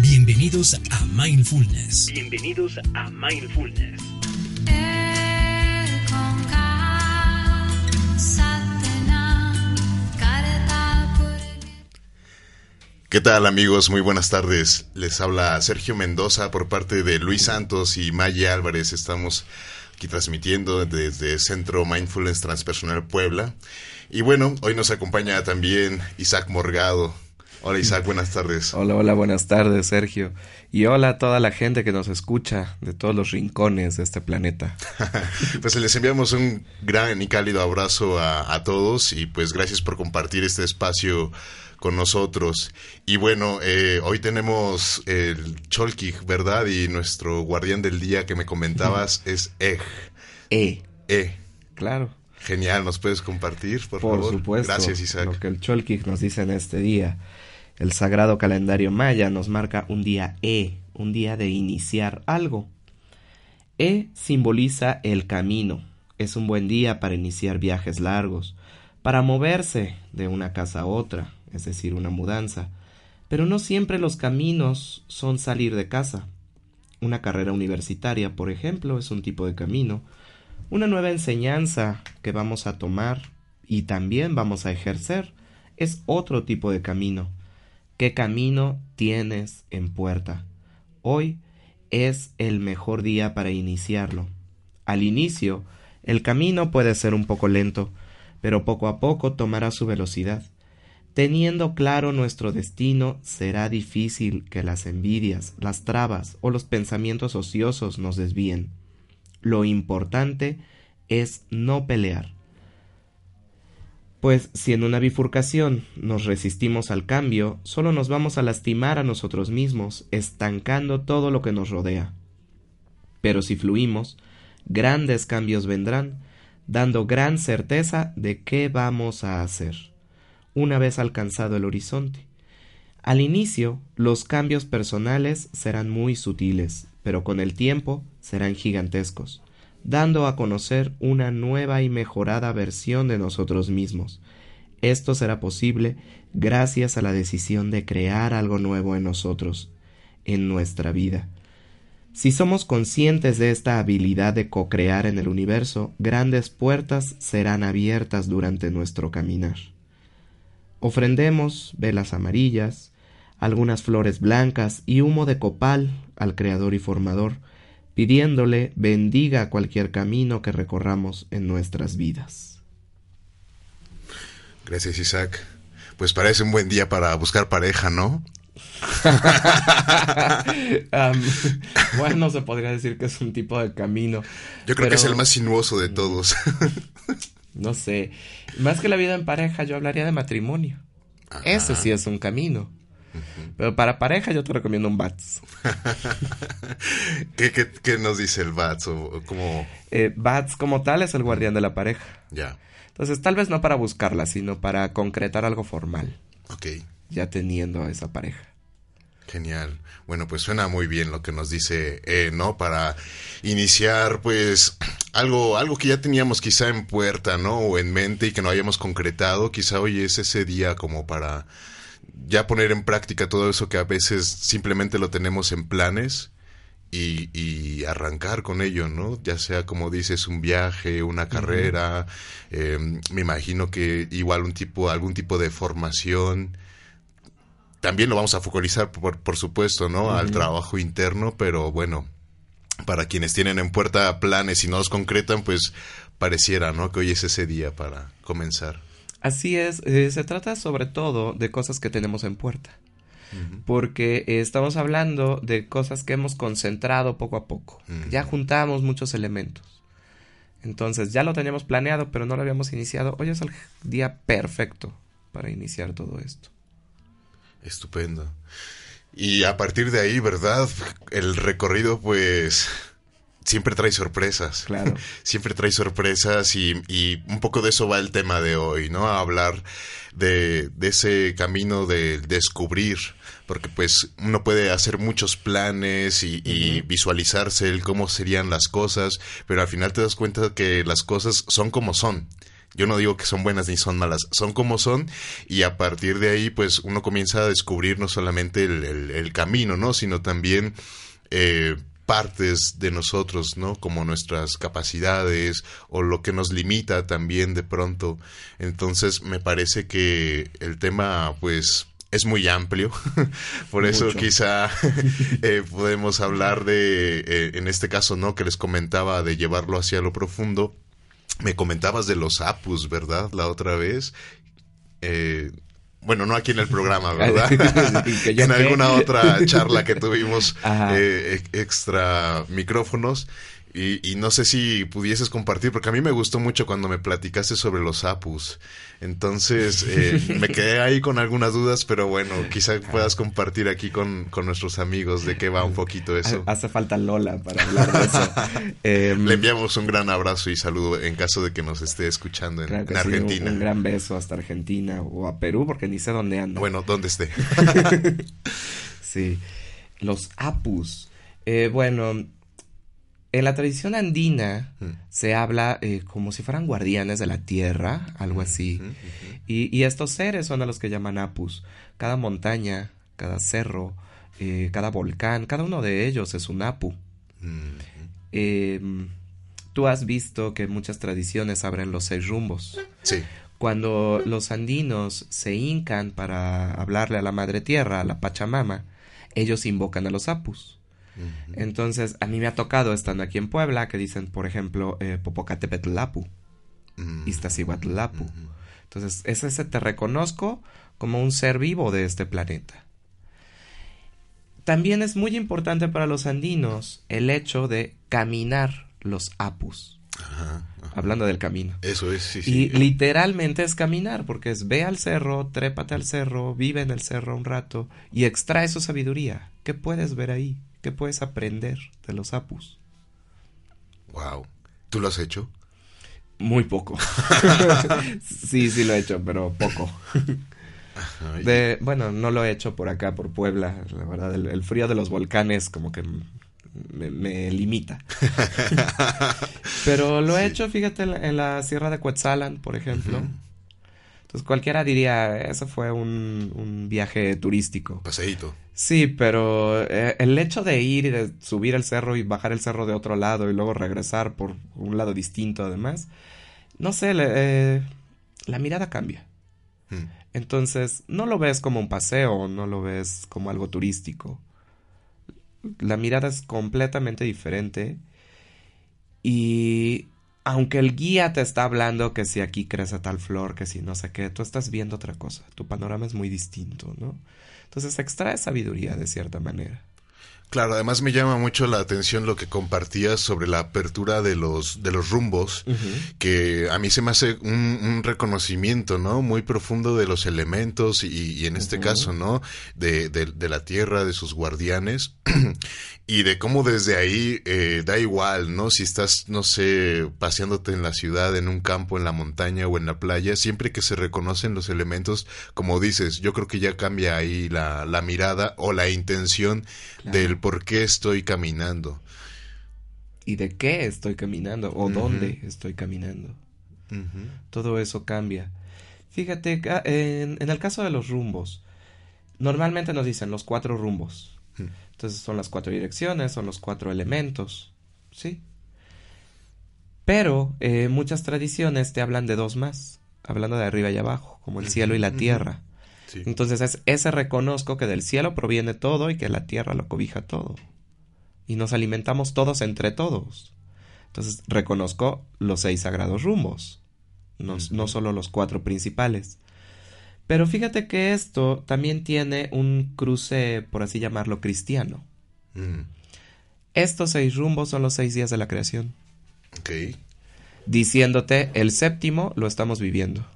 Bienvenidos a Mindfulness. Bienvenidos a Mindfulness. ¿Qué tal amigos? Muy buenas tardes. Les habla Sergio Mendoza por parte de Luis Santos y Maya Álvarez. Estamos aquí transmitiendo desde Centro Mindfulness Transpersonal Puebla. Y bueno, hoy nos acompaña también Isaac Morgado. Hola Isaac, buenas tardes. Hola, hola, buenas tardes Sergio. Y hola a toda la gente que nos escucha de todos los rincones de este planeta. pues les enviamos un gran y cálido abrazo a, todos y pues gracias por compartir este espacio con nosotros. Y bueno, eh, hoy tenemos el Cholkig, ¿verdad? Y nuestro guardián del día que me comentabas es Ej. E. E. Claro. Genial, ¿nos puedes compartir, por, por favor? supuesto. Gracias, Isaac. Lo que el Cholkig nos dice en este día. El sagrado calendario maya nos marca un día E, un día de iniciar algo. E simboliza el camino. Es un buen día para iniciar viajes largos, para moverse de una casa a otra, es decir, una mudanza. Pero no siempre los caminos son salir de casa. Una carrera universitaria, por ejemplo, es un tipo de camino. Una nueva enseñanza que vamos a tomar y también vamos a ejercer es otro tipo de camino. ¿Qué camino tienes en puerta? Hoy es el mejor día para iniciarlo. Al inicio, el camino puede ser un poco lento, pero poco a poco tomará su velocidad. Teniendo claro nuestro destino, será difícil que las envidias, las trabas o los pensamientos ociosos nos desvíen. Lo importante es no pelear, pues si en una bifurcación nos resistimos al cambio, solo nos vamos a lastimar a nosotros mismos, estancando todo lo que nos rodea. Pero si fluimos, grandes cambios vendrán, dando gran certeza de qué vamos a hacer, una vez alcanzado el horizonte. Al inicio, los cambios personales serán muy sutiles, pero con el tiempo serán gigantescos dando a conocer una nueva y mejorada versión de nosotros mismos. Esto será posible gracias a la decisión de crear algo nuevo en nosotros, en nuestra vida. Si somos conscientes de esta habilidad de co-crear en el universo, grandes puertas serán abiertas durante nuestro caminar. Ofrendemos velas amarillas, algunas flores blancas y humo de copal al Creador y Formador, pidiéndole bendiga cualquier camino que recorramos en nuestras vidas. Gracias, Isaac. Pues parece un buen día para buscar pareja, ¿no? bueno, se podría decir que es un tipo de camino. Yo creo que es el más sinuoso de todos. no sé. Más que la vida en pareja, yo hablaría de matrimonio. Ese sí es un camino. Pero para pareja yo te recomiendo un BATS. ¿Qué, nos dice el BATS? O, como... Eh, BATS como tal es el guardián de la pareja. Ya. Entonces tal vez no para buscarla, sino para concretar algo formal. Ok. Ya teniendo a esa pareja. Genial. Bueno, pues suena muy bien lo que nos dice, eh, ¿no? Para iniciar, pues, algo, algo que ya teníamos quizá en puerta, ¿no? O en mente y que no habíamos concretado. Quizá hoy es ese día como para ya poner en práctica todo eso que a veces simplemente lo tenemos en planes y, y arrancar con ello, ¿no? Ya sea como dices un viaje, una carrera, em, me imagino que igual un tipo, algún tipo de formación. También lo vamos a focalizar, por, por supuesto, ¿no? Al trabajo interno, pero bueno, para quienes tienen en puerta planes y no los concretan, pues pareciera, ¿no? Que hoy es ese día para comenzar. Así es, eh, se trata sobre todo de cosas que tenemos en puerta. Porque eh, estamos hablando de cosas que hemos concentrado poco a poco. Ya juntamos muchos elementos. Entonces ya lo teníamos planeado, pero no lo habíamos iniciado. Hoy es el día perfecto para iniciar todo esto. Estupendo. Y a partir de ahí, ¿verdad? El recorrido, pues, siempre trae sorpresas. Claro. siempre trae sorpresas y, y, un poco de eso va el tema de hoy, ¿no? A hablar de, de ese camino de descubrir, porque pues uno puede hacer muchos planes y, y visualizarse el cómo serían las cosas, pero al final te das cuenta que las cosas son como son. Yo no digo que son buenas ni son malas, son como son y a partir de ahí pues uno comienza a descubrir no solamente el, el, el camino, ¿no? Sino también eh, partes de nosotros, ¿no? Como nuestras capacidades o lo que nos limita también de pronto. Entonces me parece que el tema, pues, es muy amplio. Por eso Mucho. quizá eh, podemos hablar de, eh, en este caso, ¿no? Que les comentaba de llevarlo hacia lo profundo. Me comentabas de los apus, ¿verdad? La otra vez. Eh, bueno, no aquí en el programa, ¿verdad? Que en alguna otra charla que tuvimos eh, ex- extra micrófonos. Y, y no sé si pudieses compartir, porque a mí me gustó mucho cuando me platicaste sobre los apus. Entonces, eh, me quedé ahí con algunas dudas, pero bueno, quizá puedas compartir aquí con, con nuestros amigos de qué va un poquito eso. Hace falta Lola para hablar de eso. Em, Le enviamos un gran abrazo y saludo en caso de que nos esté escuchando en, claro que en sí, un- Argentina. un gran beso hasta Argentina o a Perú, porque ni sé dónde anda. Bueno, donde esté. Sí. Los apus. Eh, bueno, en la tradición andina Mm. se habla eh, como si fueran guardianes de la tierra, algo así. Y, y estos seres son a los que llaman apus. Cada montaña, cada cerro, eh, cada volcán, cada uno de ellos es un apu. Mm, Eh, tú has visto que muchas tradiciones abren los seis rumbos. Sí. Cuando los andinos se hincan para hablarle a la madre tierra, a la Pachamama, ellos invocan a los apus. Entonces, a mí me ha tocado, estando aquí en Puebla, que dicen, por ejemplo, eh, Popocatépetl-apu, Mm, Iztaccíhuatl-apu. ujú. Entonces, es ese te reconozco como un ser vivo de este planeta. También es muy importante para los andinos el hecho de caminar los apus, Ajá, ajá. hablando del camino. Eso es, sí, Y sí. literalmente es caminar, porque es ve al cerro, trépate al cerro, vive en el cerro un rato y extrae su sabiduría. ¿Qué puedes ver ahí? ¿Qué puedes aprender de los apus? Wow. ¿Tú lo has hecho? Muy poco. sí, sí lo he hecho, pero poco. De, bueno, no lo he hecho por acá, por Puebla. La verdad, el, el frío de los volcanes como que me, me limita. Pero lo he hecho, fíjate, en la, en la Sierra de Cuetzalan, por ejemplo. Entonces cualquiera diría, eso fue un, un viaje turístico. Paseíto. Sí, pero eh, el hecho de ir y de subir el cerro y bajar el cerro de otro lado y luego regresar por un lado distinto además, no sé, le- eh, la mirada cambia. Mm. Entonces, no lo ves como un paseo, no lo ves como algo turístico. La mirada es completamente diferente. Y aunque el guía te está hablando que si aquí crece tal flor, que si no sé qué, tú estás viendo otra cosa. Tu panorama es muy distinto, ¿no? Entonces extrae sabiduría de cierta manera. Claro, además me llama mucho la atención lo que compartías sobre la apertura de los, de los rumbos, que a mí se me hace un, un reconocimiento, ¿no? Muy profundo de los elementos y, y en este caso, ¿no? De, de, de la tierra, de sus guardianes y de cómo desde ahí eh, da igual, ¿no? Si estás, no sé, paseándote en la ciudad, en un campo, en la montaña o en la playa, siempre que se reconocen los elementos, como dices, yo creo que ya cambia ahí la, la mirada o la intención Claro. del por qué estoy caminando. ¿Y de qué estoy caminando? ¿O dónde estoy caminando? Todo eso cambia. Fíjate, en, en el caso de los rumbos, normalmente nos dicen los cuatro rumbos. Entonces son las cuatro direcciones, son los cuatro elementos, ¿sí? Pero eh, muchas tradiciones te hablan de dos más, hablando de arriba y abajo, como el cielo y la tierra. Sí. Entonces es ese reconozco que del cielo proviene todo y que la tierra lo cobija todo. Y nos alimentamos todos entre todos. Entonces reconozco los seis sagrados rumbos, no solo los cuatro principales. Pero fíjate que esto también tiene un cruce, por así llamarlo, cristiano. Mm. Estos seis rumbos son los seis días de la creación, Ok. diciéndote el séptimo lo estamos viviendo.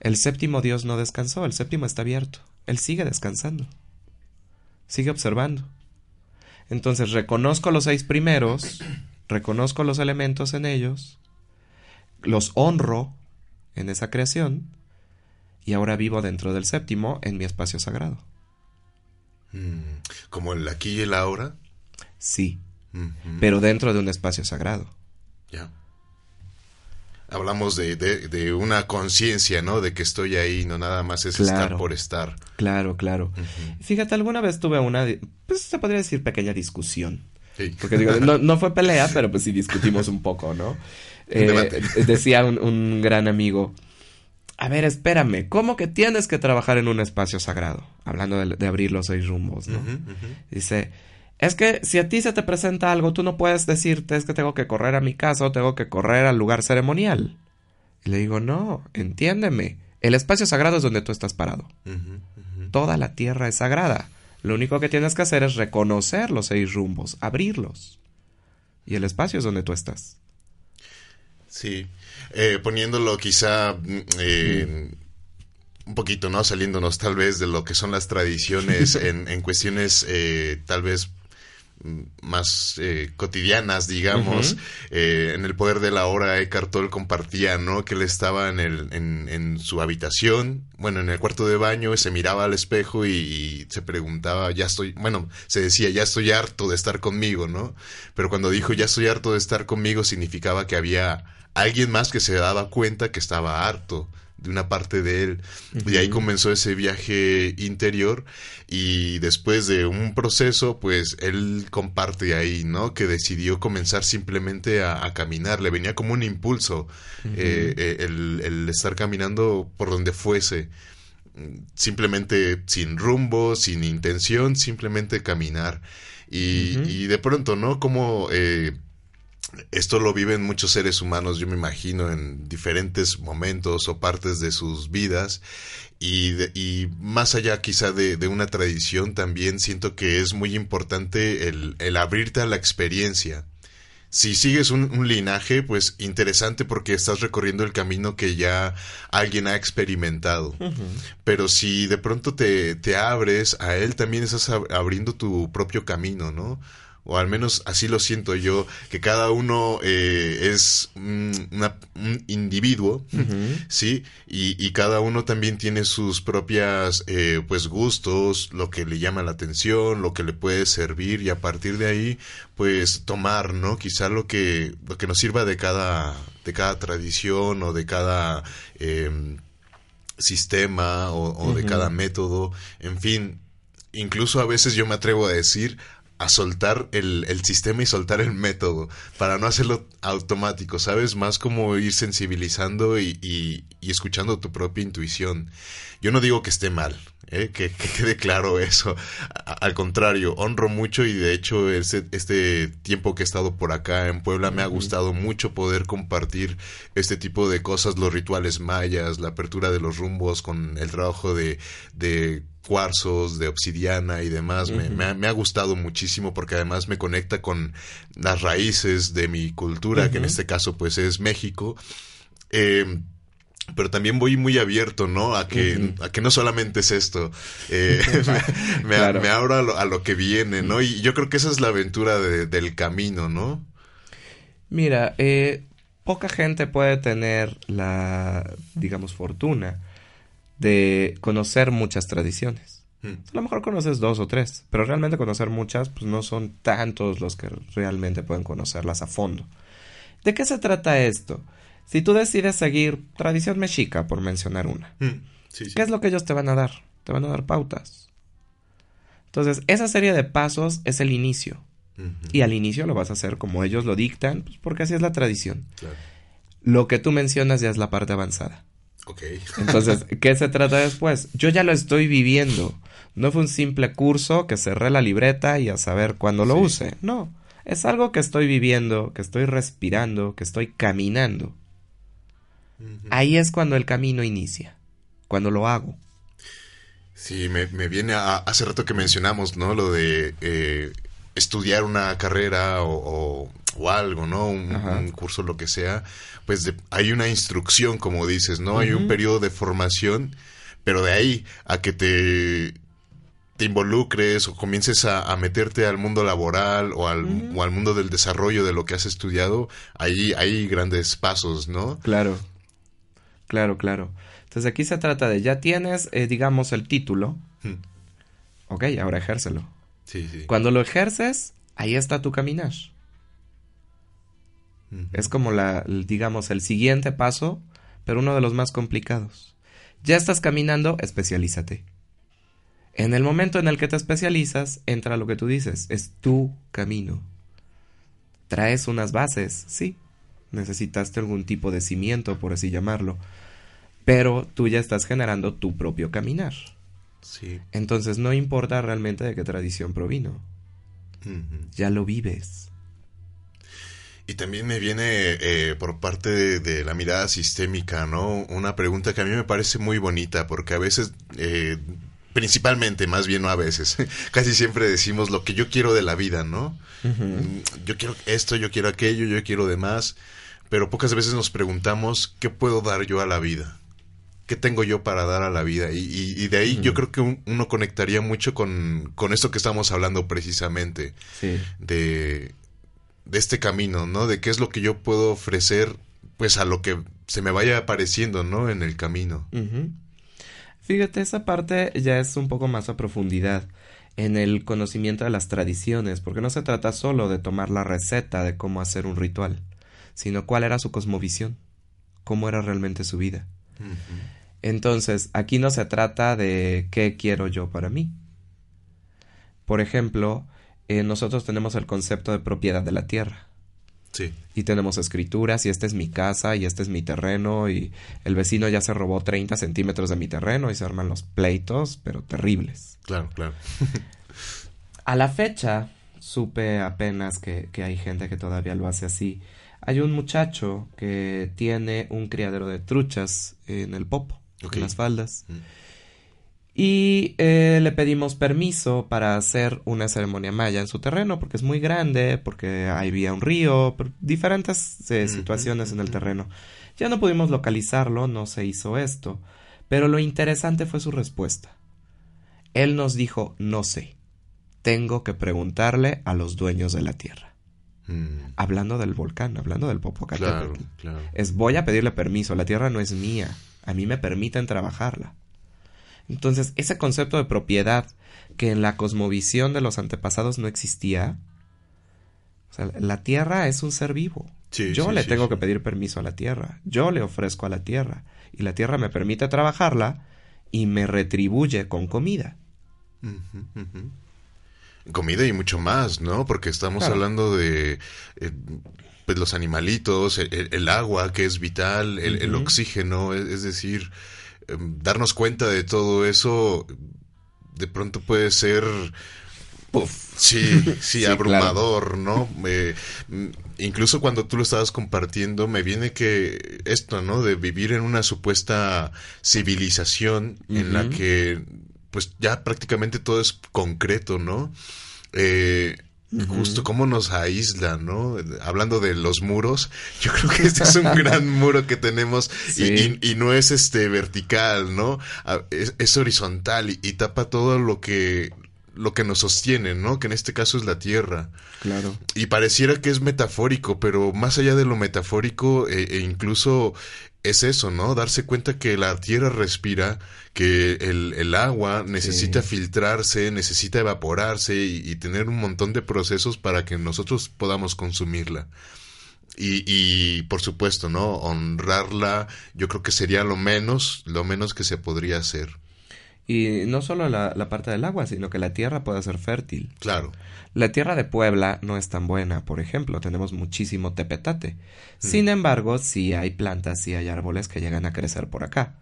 El séptimo Dios no descansó, el séptimo está abierto. Él sigue descansando. Sigue observando. Entonces reconozco los seis primeros, reconozco los elementos en ellos, los honro en esa creación y ahora vivo dentro del séptimo en mi espacio sagrado. Mm, ¿Como el aquí y el ahora? Sí, pero dentro de un espacio sagrado. Ya. Hablamos de, de, una conciencia, ¿no? De que estoy ahí, no nada más es estar por estar. Claro, claro. Fíjate, alguna vez tuve una, pues se podría decir pequeña discusión. Sí. Porque digo, no, no, fue pelea, pero pues sí discutimos un poco, ¿no? Eh, decía un, gran amigo, a ver, espérame, ¿cómo que tienes que trabajar en un espacio sagrado? Hablando de, abrir los seis rumbos, ¿no? Dice, es que si a ti se te presenta algo, tú no puedes decirte es que tengo que correr a mi casa o tengo que correr al lugar ceremonial. Y le digo, no, entiéndeme. El espacio sagrado es donde tú estás parado. Toda la tierra es sagrada. Lo único que tienes que hacer es reconocer los seis rumbos, abrirlos. Y el espacio es donde tú estás. Sí, eh, poniéndolo quizá mm, eh, un poquito, ¿no? Saliéndonos tal vez de lo que son las tradiciones en, en cuestiones eh, tal vez más eh, cotidianas, digamos. Eh, en el poder de la hora, Eckhart Tolle compartía, ¿no? Que él estaba en, el, en, su habitación, bueno, en el cuarto de baño, se miraba al espejo y, se preguntaba, ya estoy, bueno, se decía, ya estoy harto de estar conmigo, ¿no? Pero cuando dijo, ya estoy harto de estar conmigo, significaba que había alguien más que se daba cuenta que estaba harto de una parte de él. Y ahí comenzó ese viaje interior y después de un proceso, pues él comparte ahí, ¿no? Que decidió comenzar simplemente a, caminar, le venía como un impulso eh, eh, el, estar caminando por donde fuese simplemente sin rumbo, sin intención, simplemente caminar. Y, y de pronto, ¿no? Como eh, esto lo viven muchos seres humanos, yo me imagino, en diferentes momentos o partes de sus vidas. Y, y más allá quizá de, una tradición, también siento que es muy importante el, el abrirte a la experiencia. Si sigues un, linaje, pues interesante porque estás recorriendo el camino que ya alguien ha experimentado. Pero si de pronto te, te abres a él, también estás abriendo tu propio camino, ¿no? O al menos así lo siento yo, que cada uno eh, es un, individuo, ¿sí? Y, cada uno también tiene sus propias, eh, pues, gustos, lo que le llama la atención, lo que le puede servir, y a partir de ahí, pues, tomar, ¿no? Quizá lo que, lo que nos sirva de cada, de cada tradición o de cada... Em, sistema o, de cada método, en fin, incluso a veces yo me atrevo a decir a soltar el, el, sistema y soltar el método para no hacerlo automático, ¿sabes? Más como ir sensibilizando y, y, escuchando tu propia intuición. Yo no digo que esté mal, ¿eh? que, quede claro eso. al contrario, honro mucho y de hecho este, este tiempo que he estado por acá en Puebla me ha gustado mucho poder compartir este tipo de cosas, los rituales mayas, la apertura de los rumbos con el trabajo de, de cuarzos, de obsidiana y demás. me, ha, gustado muchísimo porque además me conecta con las raíces de mi cultura, que en este caso pues es México. Eh, pero también voy muy abierto, ¿no? A que, a que no solamente es esto. Eh, me, abro a lo, que viene, ¿no? Y yo creo que esa es la aventura del camino, ¿no? Mira, eh, poca gente puede tener la, digamos, fortuna de conocer muchas tradiciones. Hmm. A lo mejor conoces dos o tres, pero realmente conocer muchas, pues no son tantos los que realmente pueden conocerlas a fondo. ¿De qué se trata esto? Si tú decides seguir tradición mexica, por mencionar una, hmm. ¿qué es lo que ellos te van a dar? Te van a dar pautas. Entonces, esa serie de pasos es el inicio. Y al inicio lo vas a hacer como ellos lo dictan, pues porque así es la tradición. Lo que tú mencionas ya es la parte avanzada. Entonces, ¿qué se trata después? Yo ya lo estoy viviendo. No fue un simple curso que cerré la libreta y a saber cuándo lo use. No. Es algo que estoy viviendo, que estoy respirando, que estoy caminando. Ahí es cuando el camino inicia, cuando lo hago. Sí, me, viene a, hace rato que mencionamos, ¿no? Lo de eh, estudiar una carrera o, o, algo, ¿no? Un, curso, lo que sea. Pues hay una instrucción, como dices, ¿no? Hay un periodo de formación, pero de ahí a que te te involucres o comiences a, meterte al mundo laboral o al, o al mundo del desarrollo de lo que has estudiado, ahí hay grandes pasos, ¿no? Claro, claro, claro. Entonces aquí se trata de, ya tienes, eh, digamos, el título. Hmm. Ok, ahora ejércelo. Sí, sí. Cuando lo ejerces, ahí está tu caminar. Es como la, digamos, el siguiente paso, pero uno de los más complicados. Ya estás caminando, especialízate. En el momento en el que te especializas, entra lo que tú dices, es tu camino. Traes unas bases, sí. Necesitaste algún tipo de cimiento, por así llamarlo. Pero tú ya estás generando tu propio caminar. Sí. Entonces no importa realmente de qué tradición provino. Ya lo vives. Y también me viene eh, por parte de, la mirada sistémica, ¿no? Una pregunta que a mí me parece muy bonita, porque a veces, eh, principalmente, más bien no a veces, casi siempre decimos lo que yo quiero de la vida, ¿no? Yo quiero esto, yo quiero aquello, yo quiero demás, pero pocas veces nos preguntamos, ¿qué puedo dar yo a la vida? ¿Qué tengo yo para dar a la vida? Y, de ahí yo creo que uno conectaría mucho con, con esto que estamos hablando precisamente. Sí. De de este camino, ¿no? De qué es lo que yo puedo ofrecer, pues a lo que se me vaya apareciendo, ¿no? En el camino. Fíjate, esa parte ya es un poco más a profundidad en el conocimiento de las tradiciones, porque no se trata solo de tomar la receta de cómo hacer un ritual, sino cuál era su cosmovisión, cómo era realmente su vida. Entonces, aquí no se trata de qué quiero yo para mí. Por ejemplo, eh, nosotros tenemos el concepto de propiedad de la tierra. Sí. Y tenemos escrituras y esta es mi casa y este es mi terreno y el vecino ya se robó 30 centímetros de mi terreno y se arman los pleitos, pero terribles. Claro, claro. A la fecha, supe apenas que, que, hay gente que todavía lo hace así. Hay un muchacho que tiene un criadero de truchas en el popo, en las faldas. Mm y eh, le pedimos permiso para hacer una ceremonia maya en su terreno porque es muy grande, porque había un río, diferentes eh, situaciones en el terreno. Ya no pudimos localizarlo, no se hizo esto, pero lo interesante fue su respuesta. Él nos dijo, no sé, tengo que preguntarle a los dueños de la tierra. Mm. Hablando del volcán, hablando del Popocatépetl. Es voy a pedirle permiso, la tierra no es mía, a mí me permiten trabajarla. Entonces, ese concepto de propiedad que en la cosmovisión de los antepasados no existía, o sea, la tierra es un ser vivo. yo le tengo que pedir permiso a la tierra, yo le ofrezco a la tierra, y la tierra me permite trabajarla y me retribuye con comida. Comida y mucho más, ¿no? Porque estamos hablando de eh, pues los animalitos, el, agua que es vital, el, oxígeno, es decir, Em, darnos cuenta de todo eso de pronto puede ser sí, sí, abrumador, ¿no? Mm, incluso cuando tú lo estabas compartiendo, me viene que esto, ¿no? De vivir en una supuesta civilización en la que, pues ya prácticamente todo es concreto, ¿no? Eh, Justo cómo nos aísla, ¿no? Hablando de los muros, yo creo que este es un gran muro que tenemos y, no es este vertical, ¿no? Es, horizontal y, tapa todo lo que lo que nos sostiene, ¿no? Que en este caso es la tierra. Claro. Y pareciera que es metafórico, pero más allá de lo metafórico, e, e incluso es eso, ¿no? Darse cuenta que la tierra respira, que el, agua necesita filtrarse, necesita evaporarse y, tener un montón de procesos para que nosotros podamos consumirla. Y, y, por supuesto, ¿no? Honrarla, yo creo que sería lo menos, lo menos que se podría hacer. Y no solo la, la, parte del agua, sino que la tierra pueda ser fértil. Claro. La tierra de Puebla no es tan buena, por ejemplo, tenemos muchísimo tepetate. Mm. Sin embargo, sí hay plantas, sí hay árboles que llegan a crecer por acá.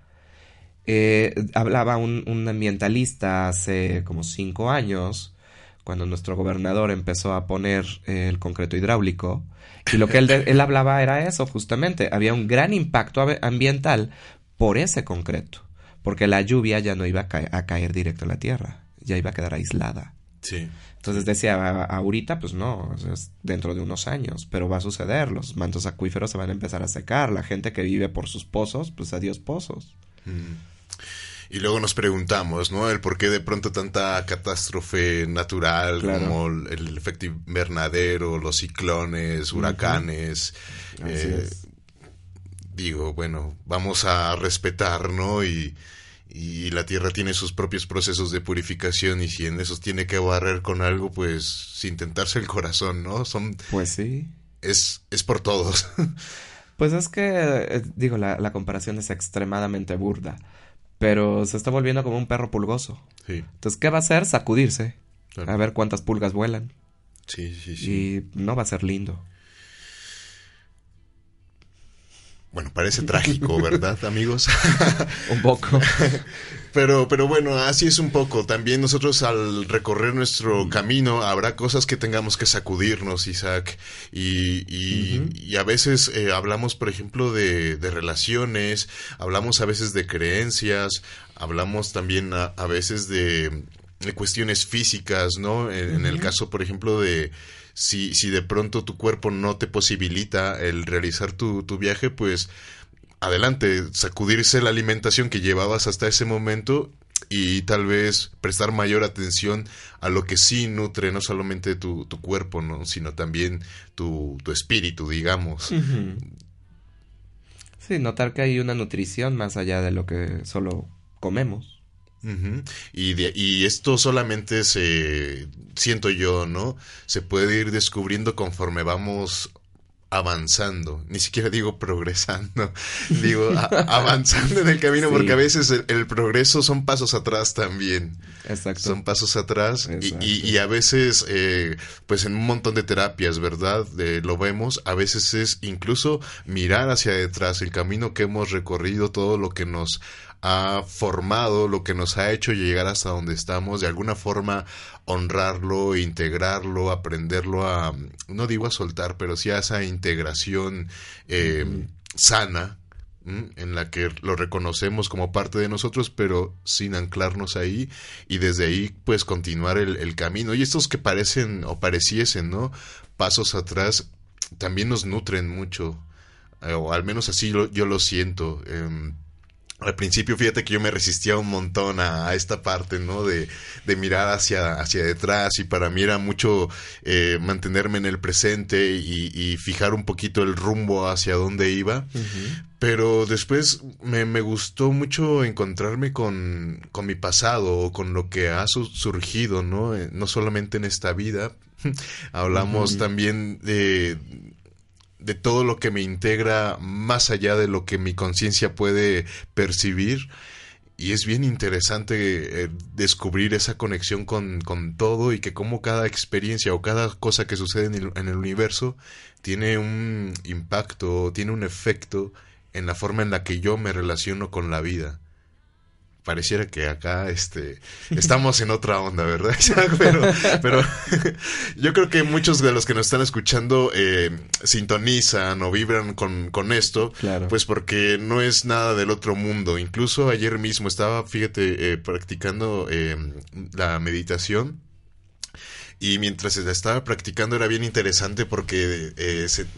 Eh, hablaba un, un, ambientalista hace como cinco años, cuando nuestro gobernador empezó a poner eh, el concreto hidráulico, y lo que él, él hablaba era eso, justamente, había un gran impacto ambiental por ese concreto porque la lluvia ya no iba a, caer directo a la tierra, ya iba a quedar aislada. Sí. Entonces decía, ahorita pues no, es dentro de unos años, pero va a suceder, los mantos acuíferos se van a empezar a secar, la gente que vive por sus pozos, pues adiós pozos. Mm. Y luego nos preguntamos, ¿no? El por qué de pronto tanta catástrofe natural como el, efecto invernadero, los ciclones, huracanes. Eh, digo, bueno, vamos a respetar, ¿no? Y, y la Tierra tiene sus propios procesos de purificación y si en esos tiene que barrer con algo, pues sin tentarse el corazón, ¿no? Son... Pues sí. Es, es por todos. pues es que, eh, digo, la, la comparación es extremadamente burda pero se está volviendo como un perro pulgoso. Sí. Entonces, ¿qué va a hacer? Sacudirse. A ver cuántas pulgas vuelan. Sí, sí, sí. Y no va a ser lindo. Bueno, parece trágico, ¿verdad, amigos? un poco. Pero, pero bueno, así es un poco. También nosotros al recorrer nuestro camino habrá cosas que tengamos que sacudirnos, Isaac. Y, y, a veces eh, hablamos, por ejemplo, de, de, relaciones, hablamos a veces de creencias, hablamos también a, veces de, cuestiones físicas, ¿no? En, el caso, por ejemplo, de si, si de pronto tu cuerpo no te posibilita el realizar tu, tu viaje, pues adelante, sacudirse la alimentación que llevabas hasta ese momento y tal vez prestar mayor atención a lo que sí nutre no solamente tu, tu cuerpo, ¿no? sino también tu, tu espíritu, digamos. Sí, notar que hay una nutrición más allá de lo que solo comemos. Y, y esto solamente se, siento yo, ¿no? Se puede ir descubriendo conforme vamos avanzando, ni siquiera digo progresando, digo avanzando en el camino porque a veces el, progreso son pasos atrás también. Exacto. Son pasos atrás y, y, a veces, eh, pues en un montón de terapias, ¿verdad? lo vemos, a veces es incluso mirar hacia detrás el camino que hemos recorrido, todo lo que nos ha formado, lo que nos ha hecho llegar hasta donde estamos, de alguna forma honrarlo, integrarlo, aprenderlo a, no digo a soltar, pero sí a esa integración eh, sana, en la que lo reconocemos como parte de nosotros, pero sin anclarnos ahí y desde ahí pues continuar el, camino. Y estos que parecen o pareciesen, ¿no? Pasos atrás también nos nutren mucho, eh, o al menos así yo lo siento. Em, al principio, fíjate que yo me resistía un montón a, esta parte, ¿no? De, de, mirar hacia, hacia detrás y para mí era mucho eh, mantenerme en el presente y, fijar un poquito el rumbo hacia dónde iba. Pero después me, me, gustó mucho encontrarme con, con mi pasado o con lo que ha surgido, ¿no? Eh, no solamente en esta vida. Hablamos también de de todo lo que me integra más allá de lo que mi conciencia puede percibir. Y es bien interesante eh, descubrir esa conexión con, con, todo y que como cada experiencia o cada cosa que sucede en el, en el universo tiene un impacto, tiene un efecto en la forma en la que yo me relaciono con la vida pareciera que acá este estamos en otra onda, ¿verdad? pero, pero yo creo que muchos de los que nos están escuchando eh, sintonizan o vibran con, con esto, pues porque no es nada del otro mundo. Incluso ayer mismo estaba, fíjate, eh, practicando eh, la meditación. Y mientras estaba practicando era bien interesante porque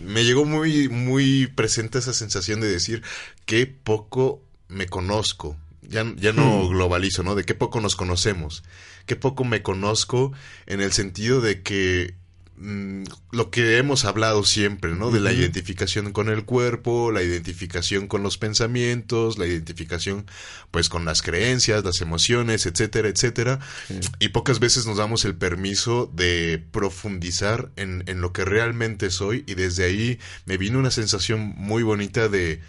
me llegó muy, muy presente esa sensación de decir que poco me conozco ya, ya no hmm. globalizo, ¿no? De qué poco nos conocemos, qué poco me conozco en el sentido de que mm, lo que hemos hablado siempre, ¿no? De la identificación con el cuerpo, la identificación con los pensamientos, la identificación pues con las creencias, las emociones, etcétera, etcétera. Y pocas veces nos damos el permiso de profundizar en, en lo que realmente soy y desde ahí me vino una sensación muy bonita de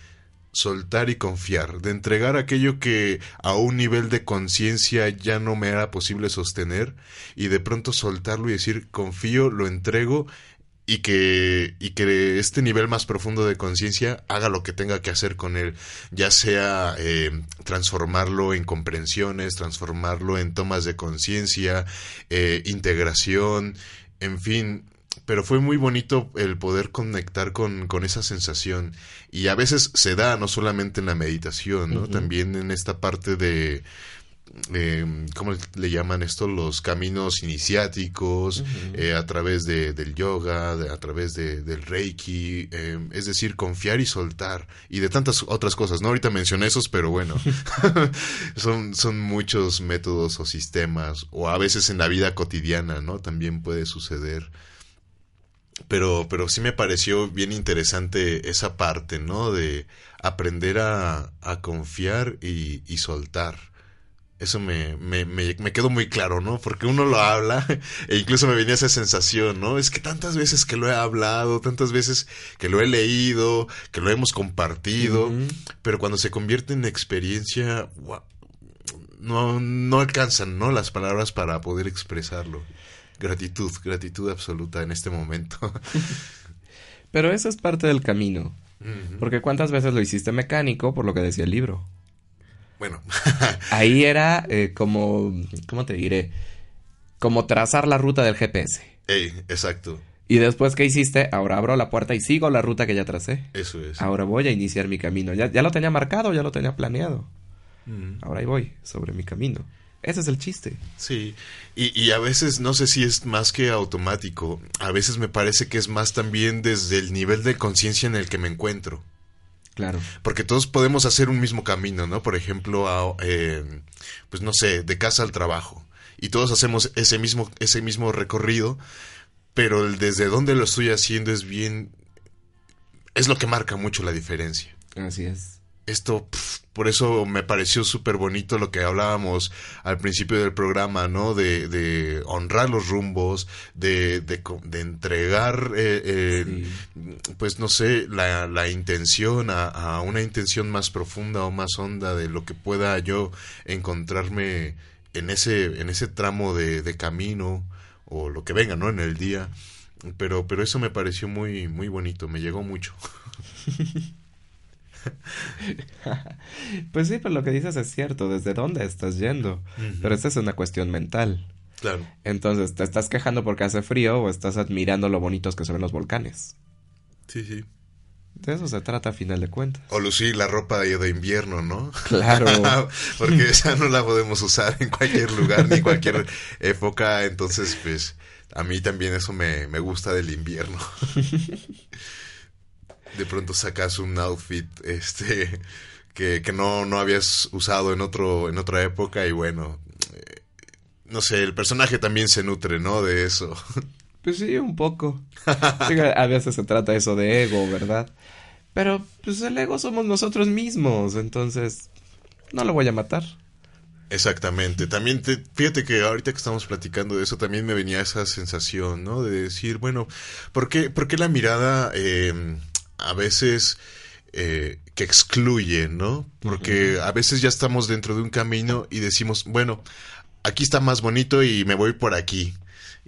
soltar y confiar, de entregar aquello que a un nivel de conciencia ya no me era posible sostener y de pronto soltarlo y decir confío, lo entrego y que, y que este nivel más profundo de conciencia haga lo que tenga que hacer con él, ya sea eh, transformarlo en comprensiones, transformarlo en tomas de conciencia, eh, integración, en fin, pero fue muy bonito el poder conectar con, con, esa sensación. Y a veces se da no solamente en la meditación, ¿no? También en esta parte de, eh, ¿cómo le llaman esto? Los caminos iniciáticos, eh, a través de, del yoga, a través de, del reiki, eh, es decir, confiar y soltar, y de tantas otras cosas, ¿no? Ahorita mencioné esos, pero bueno, son, son muchos métodos o sistemas, o a veces en la vida cotidiana, ¿no? También puede suceder. Pero, pero sí me pareció bien interesante esa parte, ¿no? De aprender a, a confiar y, y soltar eso me, me, me, me, quedó muy claro, ¿no? Porque uno lo habla e incluso me venía esa sensación, ¿no? Es que tantas veces que lo he hablado, tantas veces que lo he leído, que lo hemos compartido, pero cuando se convierte en experiencia, no, no alcanzan, ¿no? Las palabras para poder expresarlo. Gratitud, gratitud absoluta en este momento. pero eso es parte del camino. Porque cuántas veces lo hiciste mecánico por lo que decía el libro. Bueno. Ahí era eh, como, ¿cómo te diré? Como trazar la ruta del GPS. Ey, exacto. Y después, ¿qué hiciste? Ahora abro la puerta y sigo la ruta que ya tracé. Eso es. Ahora voy a iniciar mi camino. Ya, ya lo tenía marcado, ya lo tenía planeado. Mm. Ahora ahí voy, sobre mi camino. Ese es el chiste. Sí, y, y, a veces no sé si es más que automático, a veces me parece que es más también desde el nivel de conciencia en el que me encuentro. Claro. Porque todos podemos hacer un mismo camino, ¿no? Por ejemplo, a, eh, pues no sé, de casa al trabajo. Y todos hacemos ese mismo, ese mismo recorrido, pero el desde dónde lo estoy haciendo es bien, es lo que marca mucho la diferencia. Así es esto, por eso me pareció súper bonito lo que hablábamos al principio del programa, ¿no? De, de honrar los rumbos, de, de, de entregar, eh, pues no sé, la, la intención a, a, una intención más profunda o más honda de lo que pueda yo encontrarme en ese, en ese tramo de, de camino o lo que venga, ¿no? En el día. Pero, pero eso me pareció muy, muy bonito, me llegó mucho. pues sí, pero lo que dices es cierto, ¿desde dónde estás yendo? Pero esta es una cuestión mental. Claro. Entonces, ¿te estás quejando porque hace frío o estás admirando lo bonitos que se ven los volcanes? Sí, sí. De eso se trata a final de cuentas. O lucir la ropa de, de invierno, ¿no? Claro. porque esa no la podemos usar en cualquier lugar ni en cualquier época. Entonces, pues, a mí también eso me, me gusta del invierno de pronto sacas un outfit este que, que no, no habías usado en otro en otra época y bueno eh, no sé el personaje también se nutre no de eso. Pues sí un poco. A veces se trata eso de ego verdad pero pues el ego somos nosotros mismos entonces no lo voy a matar. Exactamente. También te, fíjate que ahorita que estamos platicando de eso, también me venía esa sensación, ¿no? De decir, bueno, ¿por qué, por qué la mirada eh, a veces eh, que excluye, ¿no? Porque a veces ya estamos dentro de un camino y decimos, bueno, aquí está más bonito y me voy por aquí.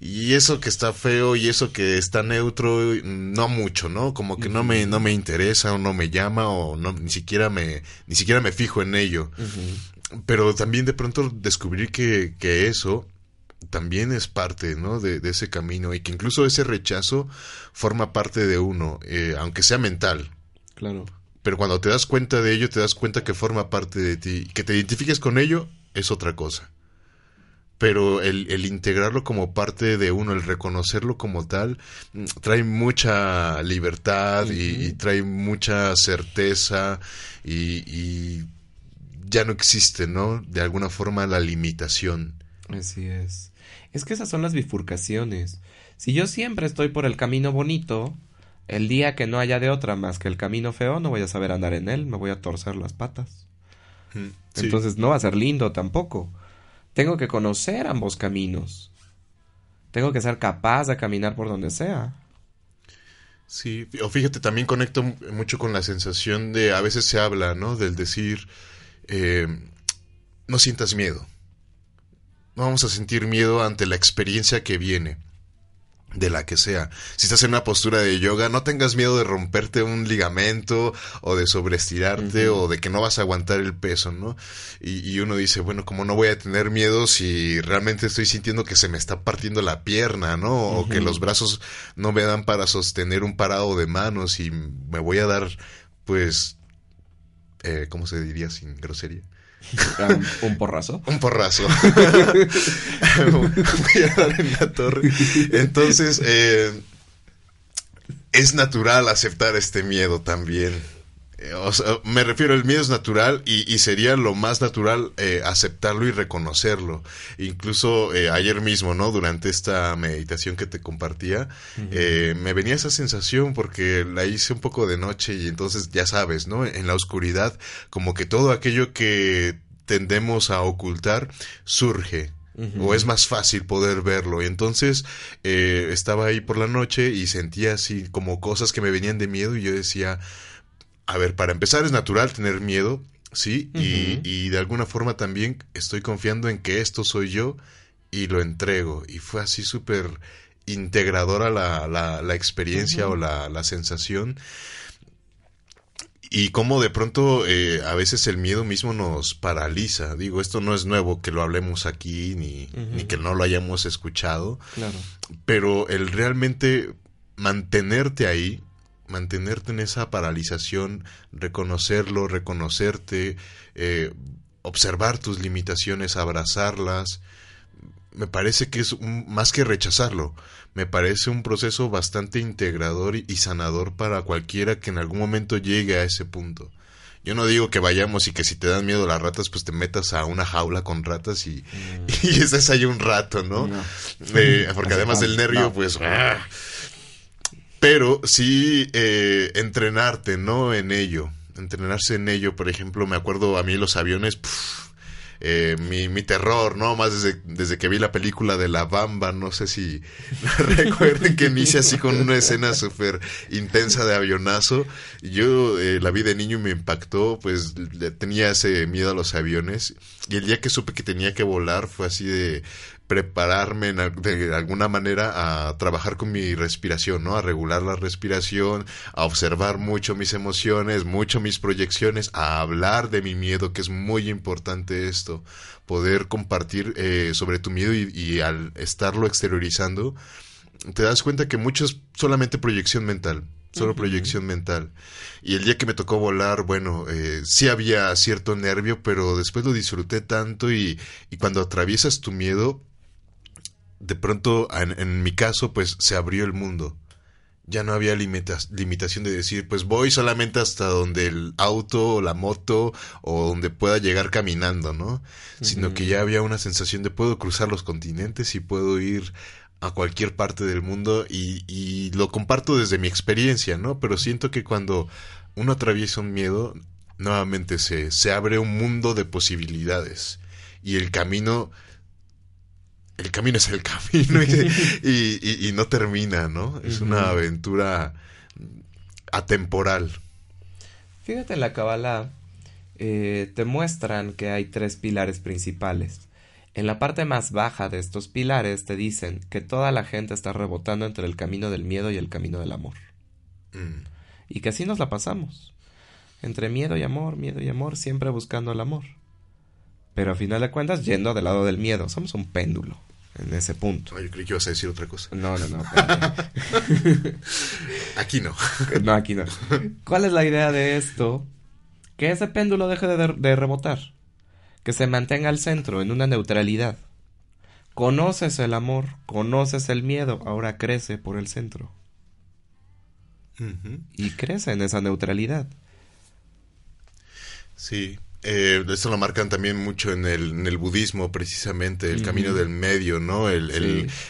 Y eso que está feo y eso que está neutro, no mucho, ¿no? Como que no me, no me interesa o no me llama o no, ni siquiera me, ni siquiera me fijo en ello. Pero también de pronto descubrir que, que eso también es parte ¿no? de, ese camino y que incluso ese rechazo forma parte de uno, eh, aunque sea mental. Claro. Pero cuando te das cuenta de ello, te das cuenta que forma parte de ti. Que te identifiques con ello es otra cosa. Pero el, el integrarlo como parte de uno, el reconocerlo como tal, mm, trae mucha libertad y, trae mucha certeza y, y ya no existe, ¿no? De alguna forma la limitación. Así es. Es que esas son las bifurcaciones. Si yo siempre estoy por el camino bonito, el día que no haya de otra más que el camino feo, no voy a saber andar en él, me voy a torcer las patas. Mm, Entonces no va a ser lindo tampoco. Tengo que conocer ambos caminos. Tengo que ser capaz de caminar por donde sea. Sí, o fíjate, también conecto mucho con la sensación de, a veces se habla, ¿no? Del decir, eh, no sientas miedo no vamos a sentir miedo ante la experiencia que viene de la que sea. Si estás en una postura de yoga, no tengas miedo de romperte un ligamento o de sobreestirarte o de que no vas a aguantar el peso, ¿no? Y, uno dice, bueno, como no voy a tener miedo si realmente estoy sintiendo que se me está partiendo la pierna, ¿no? O que los brazos no me dan para sostener un parado de manos y me voy a dar, pues, eh, ¿cómo se diría sin grosería? un porrazo. un porrazo. Voy a dar en la torre. Entonces, eh, es natural aceptar este miedo también. Eh, o sea, me refiero, el miedo es natural y, y sería lo más natural eh, aceptarlo y reconocerlo. Incluso eh, ayer mismo, ¿no? Durante esta meditación que te compartía, eh, me venía esa sensación porque la hice un poco de noche y entonces ya sabes, ¿no? En la oscuridad, como que todo aquello que tendemos a ocultar surge. O es más fácil poder verlo. Entonces eh, estaba ahí por la noche y sentía así como cosas que me venían de miedo y yo decía, a ver, para empezar es natural tener miedo, ¿sí? y, y de alguna forma también estoy confiando en que esto soy yo y lo entrego. Y fue así súper integradora la, la, la experiencia o la, la sensación. Y cómo de pronto eh, a veces el miedo mismo nos paraliza. Digo, esto no es nuevo que lo hablemos aquí ni, ni que no lo hayamos escuchado. Claro. Pero el realmente mantenerte ahí, mantenerte en esa paralización, reconocerlo, reconocerte, eh, observar tus limitaciones, abrazarlas, me parece que es un- más que rechazarlo, me parece un proceso bastante integrador y, sanador para cualquiera que en algún momento llegue a ese punto. Yo no digo que vayamos y que si te dan miedo las ratas, pues te metas a una jaula con ratas y, y estés ahí un rato, ¿no? No. Eh, porque además del nervio, No. pues... ¡ah! Pero sí eh, entrenarte, ¿no? En ello. Entrenarse en ello, por ejemplo, me acuerdo a mí los aviones, eh, mi, mi terror, ¿no? Más desde, desde que vi la película de La Bamba, no sé si recuerden que inicia así con una escena súper intensa de avionazo. Yo eh, la vi de niño y me impactó, pues tenía ese miedo a los aviones. Y el día que supe que tenía que volar fue así de prepararme de alguna manera a trabajar con mi respiración, ¿no? A regular la respiración, a observar mucho mis emociones, mucho mis proyecciones, a hablar de mi miedo, que es muy importante esto, poder compartir eh, sobre tu miedo y, y al estarlo exteriorizando, te das cuenta que mucho es solamente proyección mental. Solo proyección mental. Y el día que me tocó volar, bueno, eh, sí había cierto nervio, pero después lo disfruté tanto y, y cuando atraviesas tu miedo, de pronto, en, en mi caso, pues se abrió el mundo. Ya no había limitas- limitación de decir, pues voy solamente hasta donde el auto o la moto o donde pueda llegar caminando, ¿no? Sino que ya había una sensación de puedo cruzar los continentes y puedo ir a cualquier parte del mundo y, y lo comparto desde mi experiencia, ¿no? Pero siento que cuando uno atraviesa un miedo, nuevamente se, se abre un mundo de posibilidades y el camino el camino es el camino y, y- y- y no termina, ¿no? Es una aventura atemporal. Fíjate en la Kabbalah, eh, te muestran que hay tres pilares principales. En la parte más baja de estos pilares te dicen que toda la gente está rebotando entre el camino del miedo y el camino del amor. Mm, Y que así nos la pasamos. Entre miedo y amor, miedo y amor, siempre buscando el amor. Pero a final de cuentas, yendo del lado del miedo. Somos un péndulo en ese punto. ay, yo creí que ibas a decir otra cosa. No, no, no. Aquí no. No, aquí no. ¿Cuál es la idea de esto? Que ese péndulo deje de, de rebotar. Que se mantenga al centro, en una neutralidad. Conoces el amor, conoces el miedo, ahora crece por el centro. Y crece en esa neutralidad. Sí, eh, esto lo marcan también mucho en el, en el budismo, precisamente, el camino del medio, ¿no? El,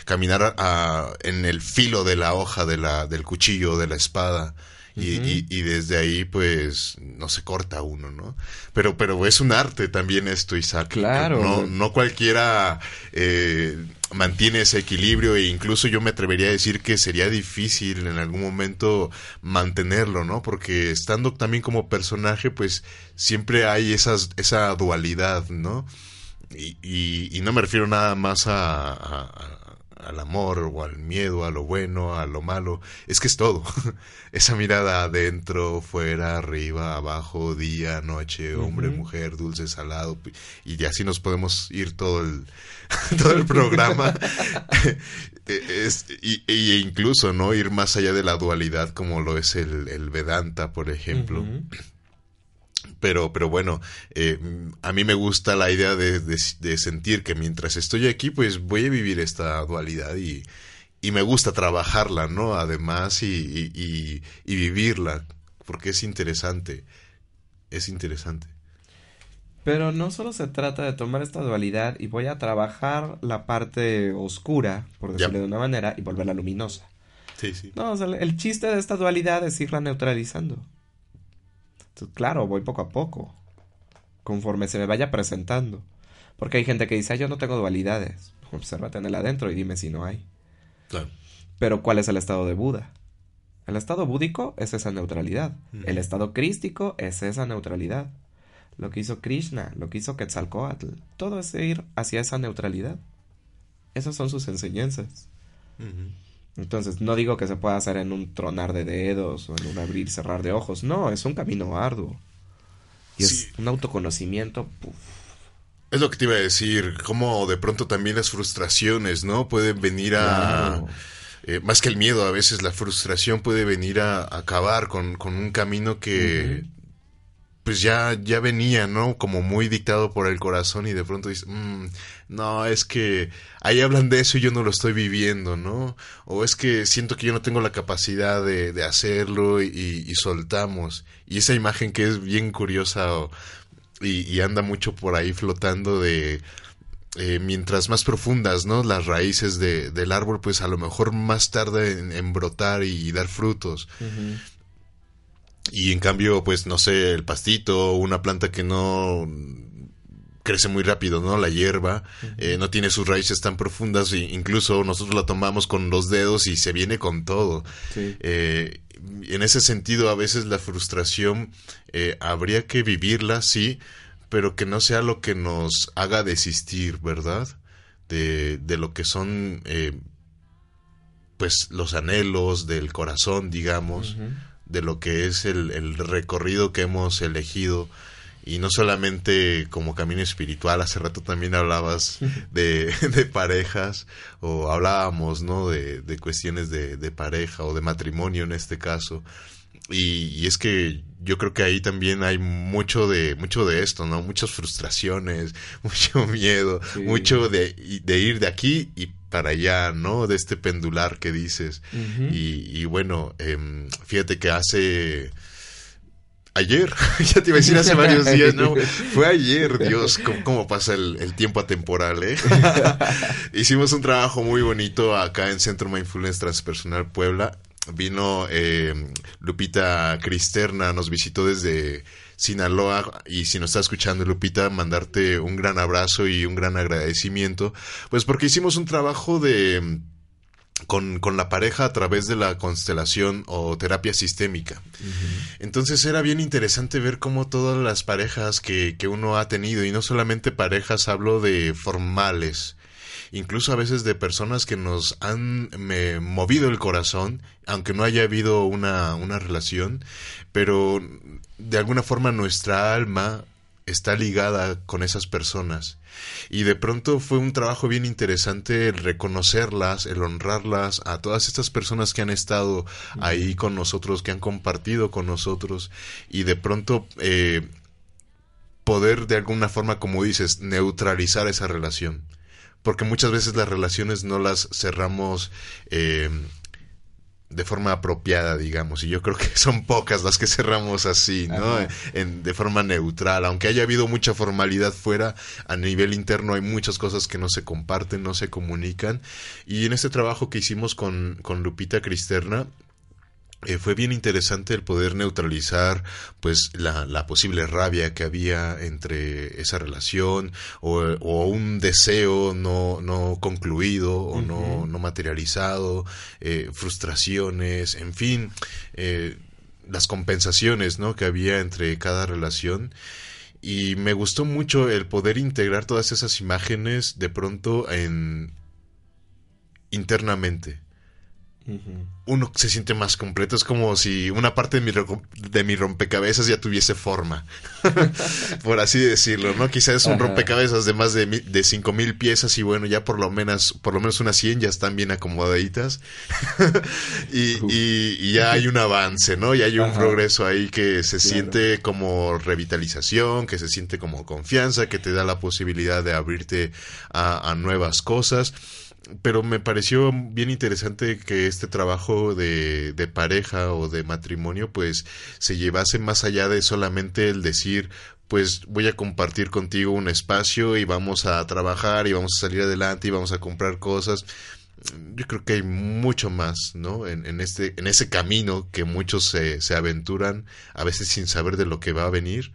caminar a- en el filo de la hoja, de la, del cuchillo, de la espada. Y, y- y desde ahí, pues, no se corta uno, ¿no? Pero, pero es un arte también esto, Isaac. Claro. No, no cualquiera eh, mantiene ese equilibrio e incluso yo me atrevería a decir que sería difícil en algún momento mantenerlo, ¿no? Porque estando también como personaje, pues siempre hay esas, esa dualidad, ¿no? Y, y- y no me refiero nada más a, al amor o al miedo, a lo bueno, a lo malo, es que es todo. Esa mirada adentro, fuera, arriba, abajo, día, noche, hombre, mujer, dulce, salado, y así nos podemos ir todo el, todo el programa. Es- y, y incluso, ¿no? Ir más allá de la dualidad como lo es el, el Vedanta, por ejemplo. Pero, pero bueno, eh, a mí me gusta la idea de, de, sentir que mientras estoy aquí, pues voy a vivir esta dualidad y, y me gusta trabajarla, ¿no? Además, y, y, y, vivirla, porque es interesante, es interesante. Pero no solo se trata de tomar esta dualidad y voy a trabajar la parte oscura, por decirlo de una manera, y volverla luminosa. Sí, sí. No, o sea, el chiste de esta dualidad es irla neutralizando. claro, voy poco a poco, conforme se me vaya presentando. Porque hay gente que dice, yo no tengo dualidades. Obsérvate en el adentro y dime si no hay. Claro. Pero ¿cuál es el estado de Buda? El estado búdico es esa neutralidad. El estado crístico es esa neutralidad. Lo que hizo Krishna, lo que hizo Quetzalcoatl, todo es ir hacia esa neutralidad. Esas son sus enseñanzas. Entonces, no digo que se pueda hacer en un tronar de dedos o en un abrir cerrar de ojos. No, es un camino arduo. Y es un autoconocimiento. Es lo que te iba a decir, como de pronto también las frustraciones, ¿no? Pueden venir a... Eh, más que el miedo, a veces la frustración puede venir a, acabar con, un camino que pues ya, ya venía, ¿no? Como muy dictado por el corazón y de pronto dices, mm, no, es que ahí hablan de eso y yo no lo estoy viviendo, ¿no? O es que siento que yo no tengo la capacidad de, de hacerlo y, soltamos. Y esa imagen que es bien curiosa y, anda mucho por ahí flotando de... Eh, mientras más profundas, ¿no? Las raíces de, del árbol, pues a lo mejor más tarde en, brotar y dar frutos. Y en cambio, pues no sé, el pastito, una planta que no crece muy rápido, ¿no? La hierba eh, no tiene sus raíces tan profundas, e incluso nosotros la tomamos con los dedos y se viene con todo. Eh, en ese sentido, a veces la frustración eh, habría que vivirla, sí, pero que no sea lo que nos haga desistir, ¿verdad? De, de lo que son, pues, los anhelos del corazón, digamos de lo que es el, recorrido que hemos elegido y no solamente como camino espiritual, hace rato también hablabas de, parejas o hablábamos, ¿no? De, cuestiones de, pareja o de matrimonio en este caso. Y, es que yo creo que ahí también hay mucho de, mucho de esto, ¿no? Muchas frustraciones, mucho miedo, mucho de, de ir de aquí y para allá, ¿no? De este pendular que dices. y, bueno, em, fíjate que hace... Ayer, ya te iba a decir hace varios días, ¿no? Fue ayer, Dios, cómo, pasa el, tiempo atemporal, ¿eh? Hicimos un trabajo muy bonito acá en Centro Mindfulness Transpersonal Puebla. Vino em, Lupita Cristerna, nos visitó desde Sinaloa. Y si nos está escuchando, Lupita, mandarte un gran abrazo y un gran agradecimiento. Pues porque hicimos un trabajo de. Con, con, la pareja a través de la constelación o terapia sistémica. Entonces era bien interesante ver cómo todas las parejas que, que, uno ha tenido, y no solamente parejas, hablo de formales, incluso a veces de personas que nos han movido el corazón, aunque no haya habido una, una relación, pero de alguna forma nuestra alma está ligada con esas personas. Y de pronto fue un trabajo bien interesante el reconocerlas, el honrarlas a todas estas personas que han estado ahí con nosotros, que han compartido con nosotros y de pronto eh, poder de alguna forma, como dices, neutralizar esa relación. Porque muchas veces las relaciones no las cerramos eh, de forma apropiada, digamos, y yo creo que son pocas las que cerramos así, ¿no? En, de forma neutral, aunque haya habido mucha formalidad fuera, a nivel interno hay muchas cosas que no se comparten, no se comunican, y en este trabajo que hicimos con, con Lupita Cristerna, eh, fue bien interesante el poder neutralizar pues la, la, posible rabia que había entre esa relación o, o un deseo no, no concluido o no, no, materializado, eh, frustraciones, en fin, eh, las compensaciones ¿no? que había entre cada relación. Y me gustó mucho el poder integrar todas esas imágenes de pronto en internamente uno se siente más completo. Es como si una parte de mi, de mi rompecabezas ya tuviese forma, por así decirlo, ¿no? Quizás es un rompecabezas de más de, de cinco mil piezas y bueno, ya por lo menos, por lo menos unas 100 ya están bien acomodaditas. Y, y, ya hay un avance, ¿no? Y hay un progreso ahí que se siente como revitalización, que se siente como confianza, que te da la posibilidad de abrirte a, a nuevas cosas pero me pareció bien interesante que este trabajo de, de, pareja o de matrimonio pues se llevase más allá de solamente el decir pues voy a compartir contigo un espacio y vamos a trabajar y vamos a salir adelante y vamos a comprar cosas yo creo que hay mucho más, ¿no? En, en este, en ese camino que muchos se, se aventuran, a veces sin saber de lo que va a venir.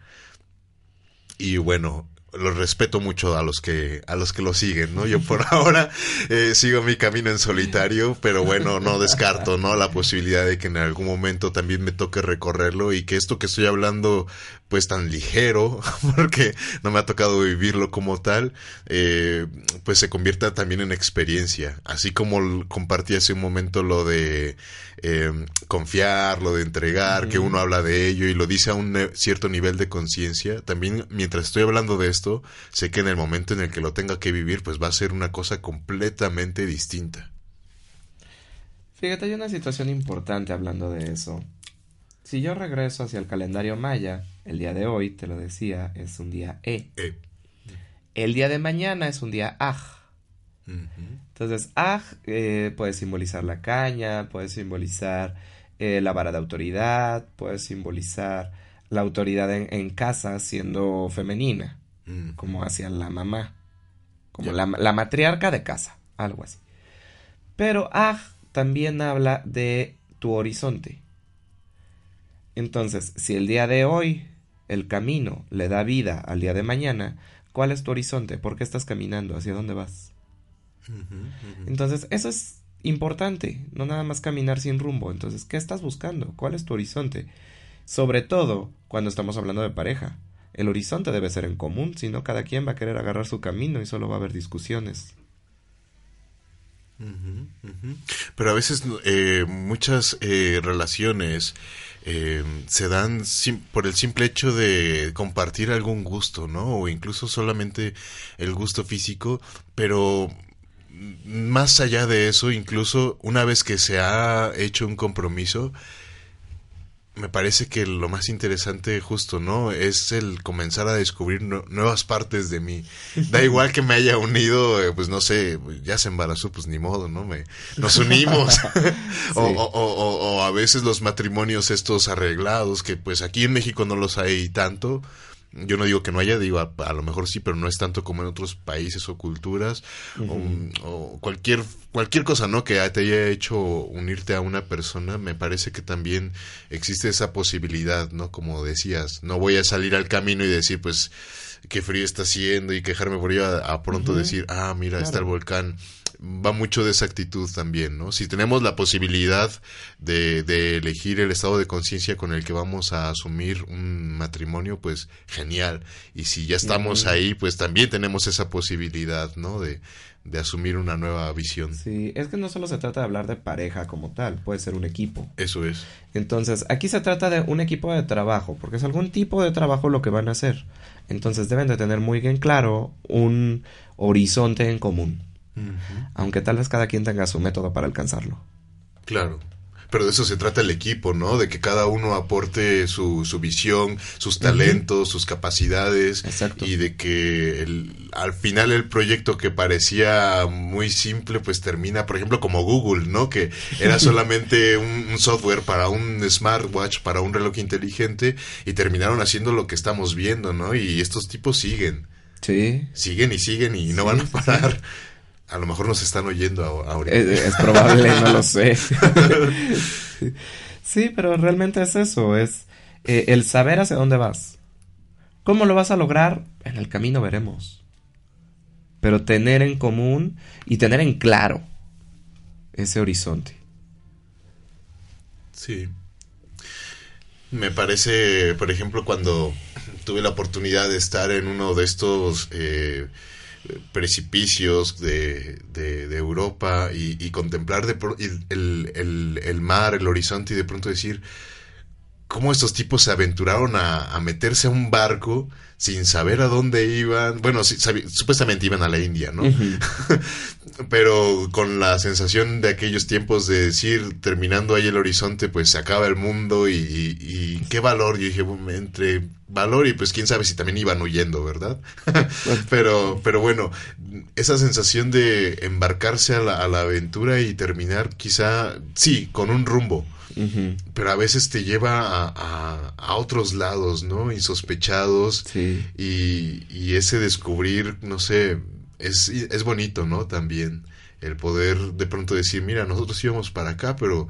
Y bueno, lo respeto mucho a los que a los que lo siguen, ¿no? Yo por ahora eh, sigo mi camino en solitario, pero bueno, no descarto, ¿no? La posibilidad de que en algún momento también me toque recorrerlo y que esto que estoy hablando pues tan ligero, porque no me ha tocado vivirlo como tal, eh, pues se convierta también en experiencia. Así como compartí hace un momento lo de eh, confiar, lo de entregar, que uno habla de ello y lo dice a un cierto nivel de conciencia, también mientras estoy hablando de esto, sé que en el momento en el que lo tenga que vivir, pues va a ser una cosa completamente distinta. Fíjate, hay una situación importante hablando de eso. Si yo regreso hacia el calendario maya, el día de hoy, te lo decía, es un día E. e. El día de mañana es un día Aj. Entonces, Aj eh, puede simbolizar la caña, puede simbolizar eh, la vara de autoridad, puede simbolizar la autoridad en, casa siendo femenina, mm. como hacia la mamá, como la, la, matriarca de casa, algo así. Pero Aj también habla de tu horizonte. Entonces, si el día de hoy el camino le da vida al día de mañana, ¿cuál es tu horizonte? ¿Por qué estás caminando? ¿Hacia dónde vas? Entonces, eso es importante, no nada más caminar sin rumbo. Entonces, ¿qué estás buscando? ¿Cuál es tu horizonte? Sobre todo cuando estamos hablando de pareja. El horizonte debe ser en común, si no cada quien va a querer agarrar su camino y solo va a haber discusiones. Pero a veces eh, muchas eh, relaciones eh, se dan por el simple hecho de compartir algún gusto, ¿no? O incluso solamente el gusto físico, pero más allá de eso, incluso una vez que se ha hecho un compromiso, me parece que lo más interesante justo, ¿no? Es el comenzar a descubrir nuevas partes de mí. Da igual que me haya unido, eh, pues no sé, ya se embarazó, pues ni modo, ¿no? Me, nos unimos. o, o, o, a veces los matrimonios estos arreglados, que pues aquí en México no los hay tanto, yo no digo que no haya, digo, a, lo mejor sí, pero no es tanto como en otros países o culturas o, cualquier cualquier cosa, ¿no? Que te haya hecho unirte a una persona, me parece que también existe esa posibilidad, ¿no? Como decías, no voy a salir al camino y decir, pues, qué frío está haciendo y quejarme por ello a, pronto decir, ah, mira, está el volcán va mucho de esa actitud también, ¿no? Si tenemos la posibilidad de, de elegir el estado de conciencia con el que vamos a asumir un matrimonio, pues genial. Y si ya estamos ahí, pues también tenemos esa posibilidad, ¿no? De, de asumir una nueva visión. Sí, es que no solo se trata de hablar de pareja como tal, puede ser un equipo. Eso es. Entonces, aquí se trata de un equipo de trabajo, porque es algún tipo de trabajo lo que van a hacer. Entonces deben de tener muy bien claro un horizonte en común aunque tal vez cada quien tenga su método para alcanzarlo. Claro. Pero de eso se trata el equipo, ¿no? De que cada uno aporte su, su visión, sus talentos, sus capacidades. Exacto. Y de que el, al final el proyecto que parecía muy simple, pues termina, por ejemplo, como Google, ¿no? Que era solamente un, software para un smartwatch, para un reloj inteligente, y terminaron haciendo lo que estamos viendo, ¿no? Y estos tipos siguen. Sí. Siguen y siguen y no van a parar. A lo mejor nos están oyendo ahorita. Es, probable, no lo sé. sí, pero realmente es eso, es eh, el saber hacia dónde vas. ¿Cómo lo vas a lograr? En el camino veremos. Pero tener en común y tener en claro ese horizonte. Sí. Me parece, por ejemplo, cuando tuve la oportunidad de estar en uno de estos eh, precipicios de, de, Europa y, contemplar de el, el, el, mar, el horizonte y de pronto decir cómo estos tipos se aventuraron a, a meterse a un barco sin saber a dónde iban. Bueno, supuestamente iban a la India, ¿no? Pero con la sensación de aquellos tiempos de decir, terminando ahí el horizonte, pues se acaba el mundo y, qué valor. Yo dije, entre valor y pues quién sabe si también iban huyendo, ¿verdad? pero, pero bueno, esa sensación de embarcarse a la, a la aventura y terminar quizá, sí, con un rumbo pero a veces te lleva a, otros lados, ¿no? Insospechados. Y, ese descubrir, no sé, es, es bonito, ¿no? También el poder de pronto decir, mira, nosotros íbamos para acá, pero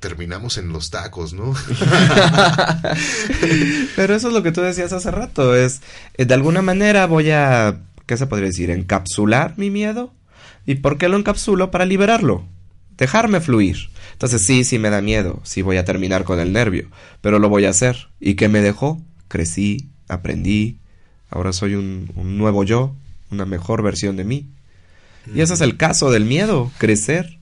terminamos en los tacos, ¿no? pero eso es lo que tú decías hace rato, es, eh, de alguna manera voy a, ¿qué se podría decir? Encapsular mi miedo. ¿Y por qué lo encapsulo? Para liberarlo, dejarme fluir. Entonces sí, sí me da miedo, sí voy a terminar con el nervio, pero lo voy a hacer. ¿Y qué me dejó? Crecí, aprendí, ahora soy un, nuevo yo, una mejor versión de mí. Y ese es el caso del miedo, crecer.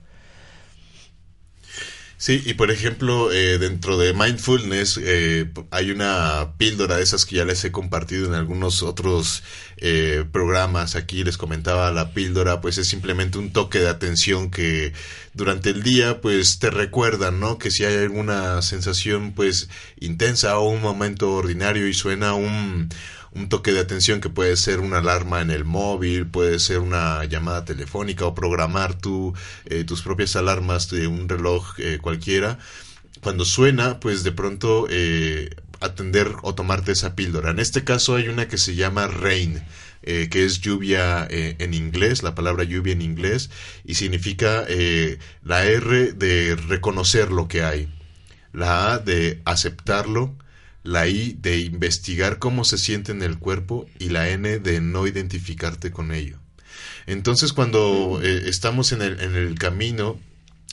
Sí, y por ejemplo, eh, dentro de mindfulness eh, hay una píldora de esas que ya les he compartido en algunos otros eh, programas. Aquí les comentaba la píldora, pues es simplemente un toque de atención que durante el día, pues te recuerdan, ¿no? Que si hay alguna sensación, pues intensa o un momento ordinario y suena un un toque de atención que puede ser una alarma en el móvil, puede ser una llamada telefónica o programar tu, eh, tus propias alarmas de un reloj eh, cualquiera. Cuando suena, pues de pronto eh, atender o tomarte esa píldora. En este caso hay una que se llama Rain. que es lluvia en inglés, la palabra lluvia en inglés, y significa la R de reconocer lo que hay, la A de aceptarlo, la I de investigar cómo se siente en el cuerpo y la N de no identificarte con ello. Entonces cuando mm. eh, estamos en el, en el camino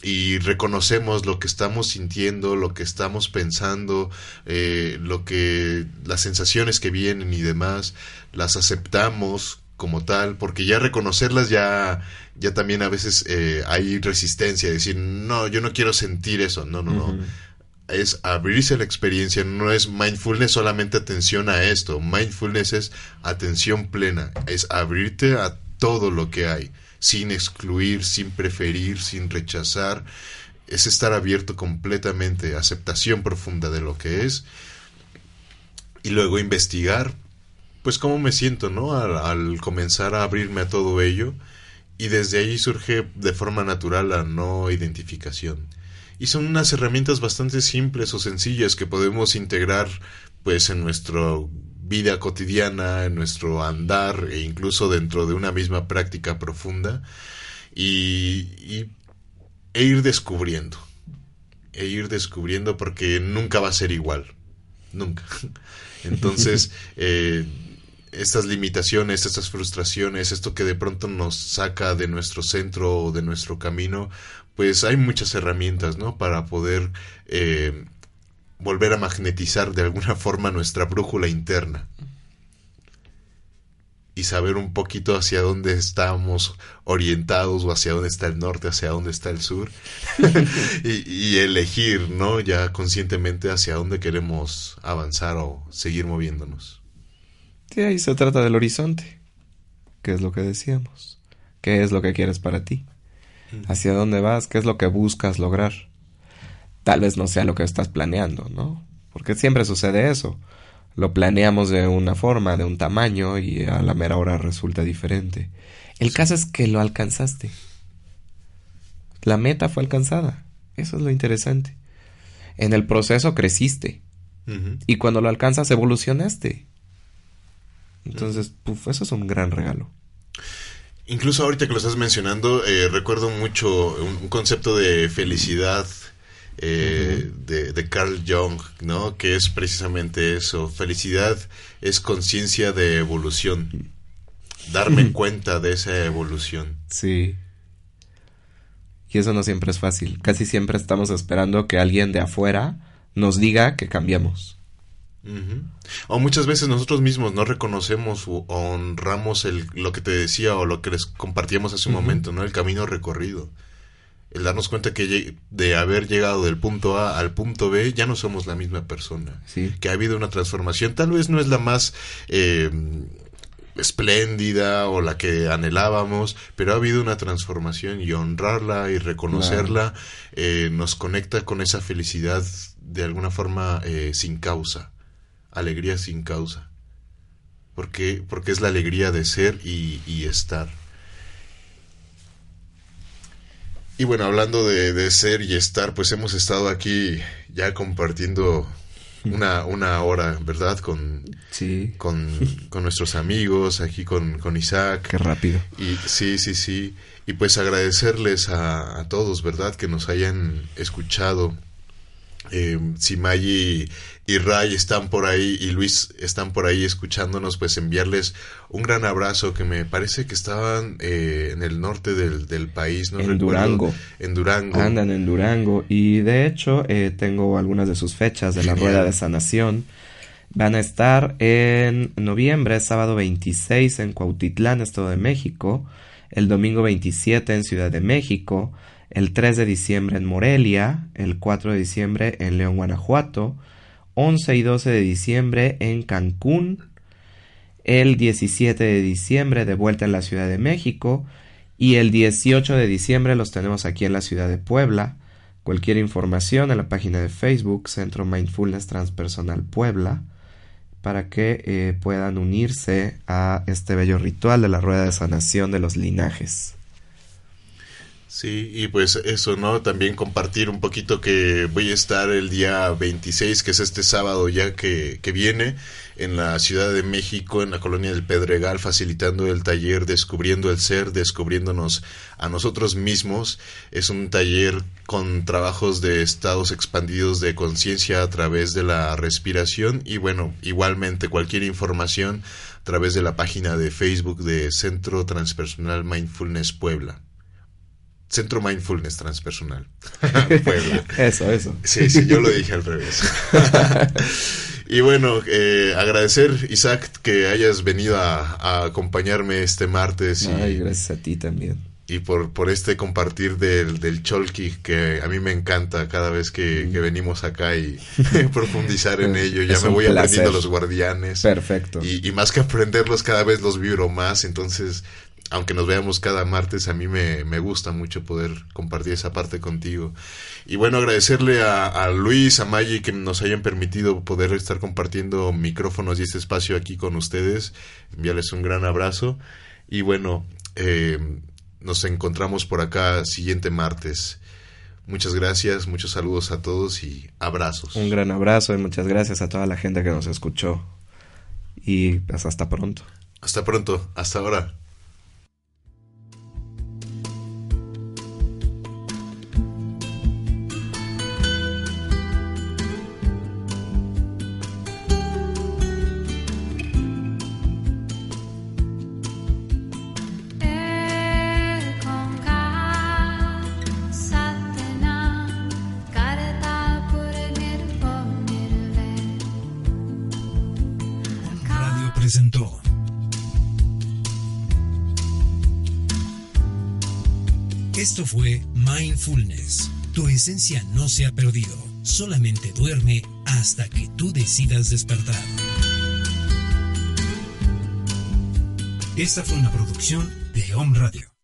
y reconocemos lo que estamos sintiendo, lo que estamos pensando, eh, lo que las sensaciones que vienen y demás, las aceptamos como tal, porque ya reconocerlas ya, ya también a veces eh, hay resistencia, decir, no, yo no quiero sentir eso, no, no, no es abrirse la experiencia, no es mindfulness solamente atención a esto, mindfulness es atención plena, es abrirte a todo lo que hay, sin excluir, sin preferir, sin rechazar, es estar abierto completamente, aceptación profunda de lo que es, y luego investigar, pues cómo me siento, ¿no? Al, al comenzar a abrirme a todo ello, y desde ahí surge de forma natural la no identificación y son unas herramientas bastante simples o sencillas que podemos integrar pues en nuestra vida cotidiana, en nuestro andar e incluso dentro de una misma práctica profunda y, e ir descubriendo e ir descubriendo porque nunca va a ser igual nunca. Entonces eh, estas limitaciones, estas frustraciones, esto que de pronto nos saca de nuestro centro o de nuestro camino, pues hay muchas herramientas, ¿no? Para poder eh, volver a magnetizar de alguna forma nuestra brújula interna y saber un poquito hacia dónde estamos orientados o hacia dónde está el norte, hacia dónde está el sur y, y, elegir, ¿no? Ya conscientemente hacia dónde queremos avanzar o seguir moviéndonos. Sí, ahí se trata del horizonte, ¿Qué es lo que decíamos, qué es lo que quieres para ti hacia dónde vas, qué es lo que buscas lograr. Tal vez no sea lo que estás planeando, ¿no? Porque siempre sucede eso. Lo planeamos de una forma, de un tamaño y a la mera hora resulta diferente. El caso es que lo alcanzaste. La meta fue alcanzada. Eso es lo interesante. En el proceso creciste. Y cuando lo alcanzas evolucionaste. Entonces, eso es un gran regalo. Incluso ahorita que lo estás mencionando, eh, recuerdo mucho un, concepto de felicidad eh, de, Carl Jung, ¿no? Que es precisamente eso. Felicidad es conciencia de evolución. Darme cuenta de esa evolución. Sí. Y eso no siempre es fácil. Casi siempre estamos esperando que alguien de afuera nos diga que cambiamos. O muchas veces nosotros mismos no reconocemos o honramos el, lo que te decía o lo que les compartíamos hace un momento, ¿no? El camino recorrido. El darnos cuenta que de haber llegado del punto A al punto B ya no somos la misma persona. Que ha habido una transformación. Tal vez no es la más eh, espléndida o la que anhelábamos, pero ha habido una transformación y honrarla y reconocerla eh, nos conecta con esa felicidad de alguna forma eh, sin causa alegría sin causa. Porque, porque es la alegría de ser y, estar. Y bueno, hablando de, ser y estar, pues hemos estado aquí ya compartiendo una, una hora, ¿verdad? Con, sí. con, con nuestros amigos, aquí con, con, Isaac. Qué rápido. Y sí, sí, sí. Y pues agradecerles a, a todos, ¿verdad? Que nos hayan escuchado. Eh, si y Ray están por ahí y Luis están por ahí escuchándonos, pues enviarles un gran abrazo que me parece que estaban eh, en el norte del, país, ¿no? En Durango. En Durango. Andan en Durango y de hecho eh, tengo algunas de sus fechas de la Rueda de Sanación. Van a estar en noviembre, sábado 26 en Cuautitlán, Estado de México, el domingo 27 en Ciudad de México, el 3 de diciembre en Morelia, el 4 de diciembre en León, Guanajuato, 11 y 12 de diciembre en Cancún, el 17 de diciembre de vuelta en la Ciudad de México y el 18 de diciembre los tenemos aquí en la ciudad de Puebla. Cualquier información en la página de Facebook Centro Mindfulness Transpersonal Puebla para que eh, puedan unirse a este bello ritual de la rueda de sanación de los linajes. Sí, y pues eso, ¿no? También compartir un poquito que voy a estar el día 26, que es este sábado ya que, que viene, en la Ciudad de México, en la colonia del Pedregal, facilitando el taller Descubriendo el Ser, descubriéndonos a nosotros mismos. Es un taller con trabajos de estados expandidos de conciencia a través de la respiración y bueno, igualmente cualquier información a través de la página de Facebook de Centro Transpersonal Mindfulness Puebla. Centro Mindfulness Transpersonal. Eso, eso. Sí, sí, yo lo dije al revés. y bueno, eh, agradecer, Isaac, que hayas venido a, acompañarme este martes. Ay, gracias a ti también. Y por, por este compartir del, del Cholki, que a mí me encanta cada vez que, mm. venimos acá y profundizar en ello. Ya me voy aprendiendo los guardianes. Perfecto. Y, y más que aprenderlos, cada vez los vibro más. Entonces, aunque nos veamos cada martes, a mí me, gusta mucho poder compartir esa parte contigo. Y bueno, agradecerle a, Luis, a Maggie, que nos hayan permitido poder estar compartiendo micrófonos y este espacio aquí con ustedes. Enviarles un gran abrazo. Y bueno, eh, nos encontramos por acá siguiente martes. Muchas gracias, muchos saludos a todos y abrazos. Un gran abrazo y muchas gracias a toda la gente que nos escuchó. Y pues hasta pronto. Hasta pronto, hasta ahora. Esto fue Mindfulness. Tu esencia no se ha perdido, solamente duerme hasta que tú decidas despertar. Esta fue una producción de Home Radio.